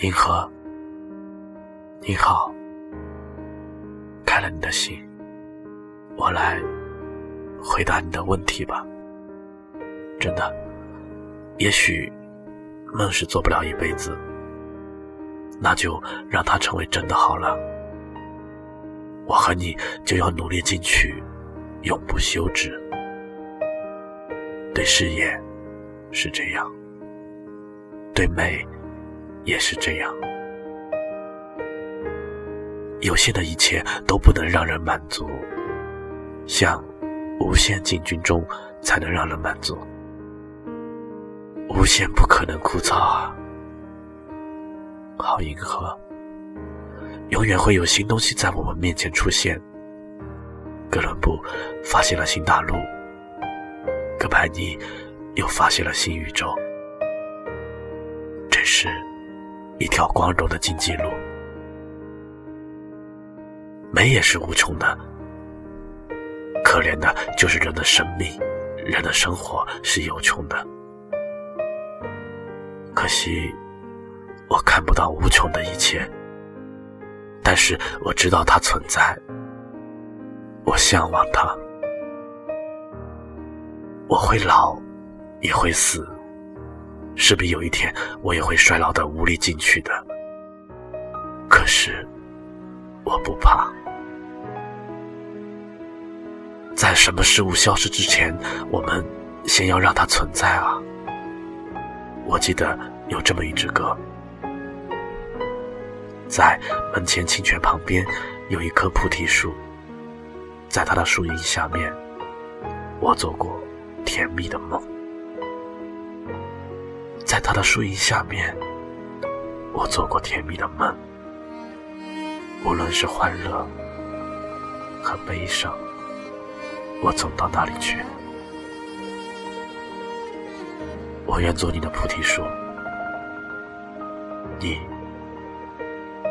银河，你好，开了你的信，我来回答你的问题吧。真的，也许梦是做不了一辈子，那就让它成为真的好了。我和你就要努力进取，永不休止。对事业是这样，对美也是这样。有限的一切都不能让人满足，像无限进军中才能让人满足。无限不可能枯燥啊！好银河。永远会有新东西在我们面前出现。哥伦布发现了新大陆，哥白尼又发现了新宇宙。这是一条光荣的荆棘路。美也是无穷的，可怜的就是人的生命，人的生活是有穷的。可惜，我看不到无穷的一切。但是我知道它存在，我向往它。我会老，也会死，势必有一天我也会衰老的无力进取的。可是我不怕，在什么事物消失之前，我们先要让它存在啊！我记得有这么一支歌。在门前清泉旁边，有一棵菩提树。在它的树荫下面，我做过甜蜜的梦。在它的树荫下面，我做过甜蜜的梦。无论是欢乐和悲伤，我总到那里去。我愿做你的菩提树，你。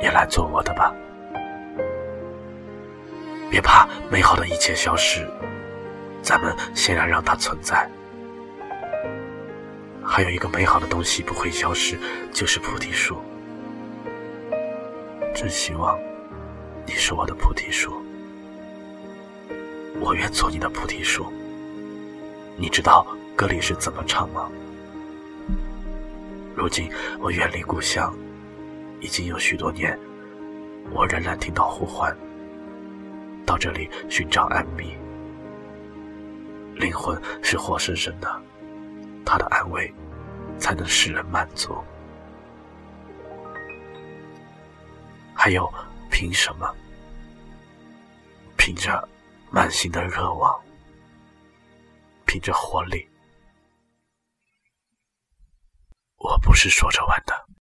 也来做我的吧，别怕美好的一切消失，咱们先来让它存在。还有一个美好的东西不会消失，就是菩提树。真希望你是我的菩提树，我愿做你的菩提树。你知道歌里是怎么唱吗？如今我远离故乡。已经有许多年，我仍然听到呼唤，到这里寻找安谧。灵魂是活生生的，他的安慰才能使人满足。还有，凭什么？凭着满心的热望，凭着活力。我不是说着玩的。